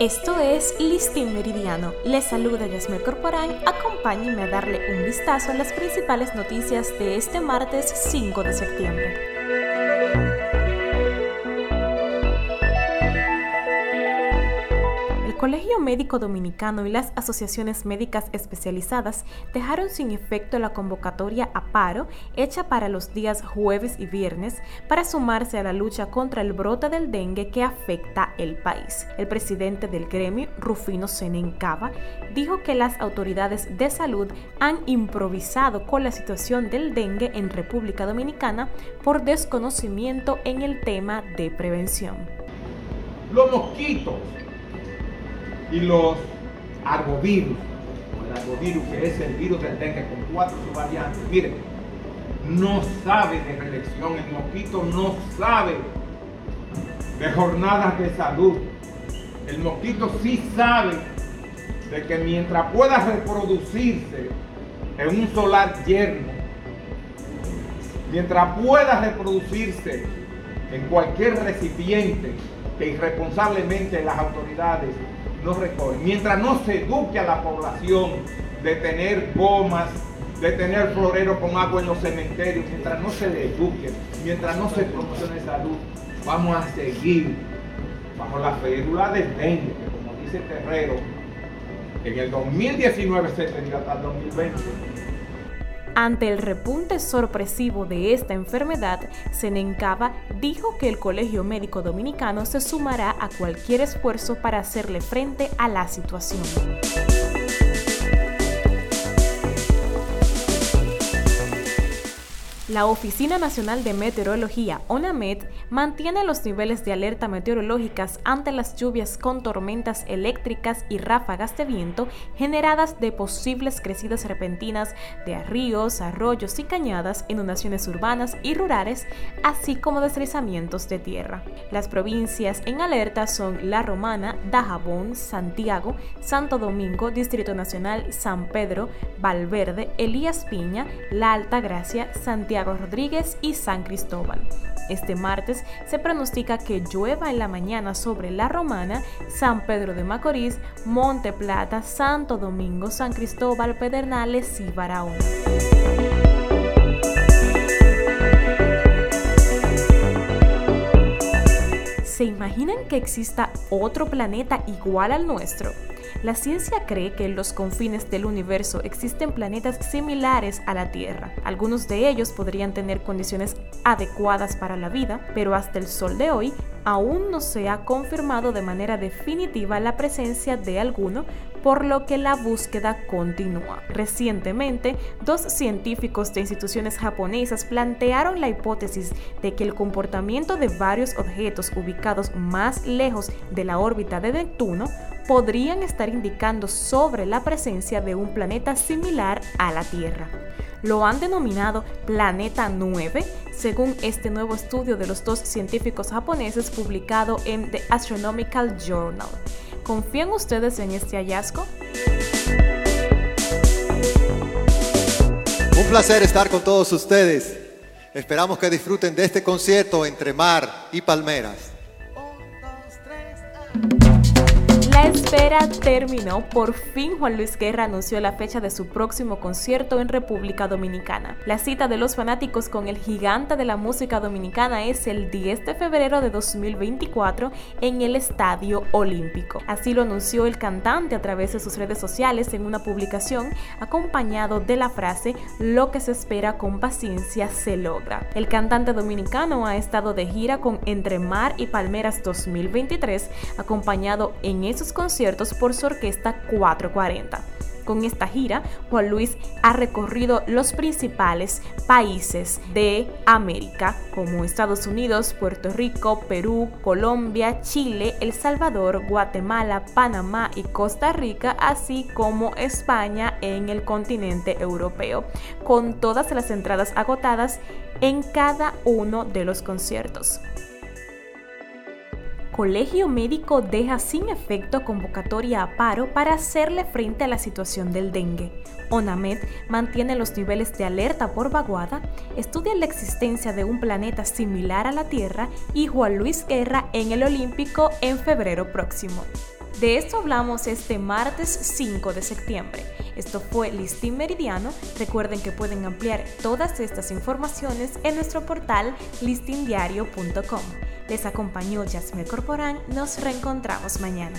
Esto es Listín Meridiano. Les saluda Yasmel Corporán. Acompáñenme a darle un vistazo a las principales noticias de este martes 5 de septiembre. Colegio Médico Dominicano y las asociaciones médicas especializadas dejaron sin efecto la convocatoria a paro hecha para los días jueves y viernes para sumarse a la lucha contra el brote del dengue que afecta el país. El presidente del gremio, Rufino Senencaba, dijo que las autoridades de salud han improvisado con la situación del dengue en República Dominicana por desconocimiento en el tema de prevención. Los mosquitos y los arbovirus, o el arbovirus que es el virus del dengue con cuatro subvariantes, miren, no sabe de reelección, el mosquito no sabe de jornadas de salud. El mosquito sí sabe de que mientras pueda reproducirse en un solar yerno, mientras pueda reproducirse en cualquier recipiente que irresponsablemente las autoridades no recogen. Mientras no se eduque a la población de tener gomas, de tener florero con agua en los cementerios, mientras no se le eduque, mientras no se promocione salud, vamos a seguir bajo la férula del dengue, que como dice Terrero, en el 2019 se perdió hasta el 2020 ante el repunte sorpresivo de esta enfermedad, Senencaba dijo que el Colegio Médico Dominicano se sumará a cualquier esfuerzo para hacerle frente a la situación. La Oficina Nacional de Meteorología, ONAMET, mantiene los niveles de alerta meteorológicas ante las lluvias con tormentas eléctricas y ráfagas de viento generadas de posibles crecidas repentinas de ríos, arroyos y cañadas, inundaciones urbanas y rurales, así como deslizamientos de tierra. Las provincias en alerta son La Romana, Dajabón, Santiago, Santo Domingo, Distrito Nacional, San Pedro, Valverde, Elías Piña, La Alta Gracia, Rodríguez y San Cristóbal. Este martes se pronostica que llueva en la mañana sobre La Romana, San Pedro de Macorís, Monte Plata, Santo Domingo, San Cristóbal, Pedernales y Barahona. ¿Se imaginan que exista otro planeta igual al nuestro? La ciencia cree que en los confines del universo existen planetas similares a la Tierra. Algunos de ellos podrían tener condiciones adecuadas para la vida, pero hasta el sol de hoy aún no se ha confirmado de manera definitiva la presencia de alguno, por lo que la búsqueda continúa. Recientemente, dos científicos de instituciones japonesas plantearon la hipótesis de que el comportamiento de varios objetos ubicados más lejos de la órbita de Neptuno podrían estar indicando sobre la presencia de un planeta similar a la Tierra. Lo han denominado Planeta 9, según este nuevo estudio de los dos científicos japoneses publicado en The Astronomical Journal. ¿Confían ustedes en este hallazgo? Un placer estar con todos ustedes. Esperamos que disfruten de este concierto entre mar y palmeras. Espera terminó. Por fin Juan Luis Guerra anunció la fecha de su próximo concierto en República Dominicana. La cita de los fanáticos con el gigante de la música dominicana es el 10 de febrero de 2024 en el Estadio Olímpico. Así lo anunció el cantante a través de sus redes sociales en una publicación acompañado de la frase Lo que se espera con paciencia se logra. El cantante dominicano ha estado de gira con Entre Mar y Palmeras 2023 acompañado en esos conciertos por su orquesta 440. Con esta gira, Juan Luis ha recorrido los principales países de América, como Estados Unidos, Puerto Rico, Perú, Colombia, Chile, El Salvador, Guatemala, Panamá y Costa Rica, así como España en el continente europeo, con todas las entradas agotadas en cada uno de los conciertos. Colegio Médico deja sin efecto convocatoria a paro para hacerle frente a la situación del dengue. ONAMED mantiene los niveles de alerta por vaguada, estudia la existencia de un planeta similar a la Tierra y Juan Luis Guerra en el Olímpico en febrero próximo. De esto hablamos este martes 5 de septiembre. Esto fue Listín Meridiano. Recuerden que pueden ampliar todas estas informaciones en nuestro portal listindiario.com. Les acompañó Jasmine Corporán. Nos reencontramos mañana.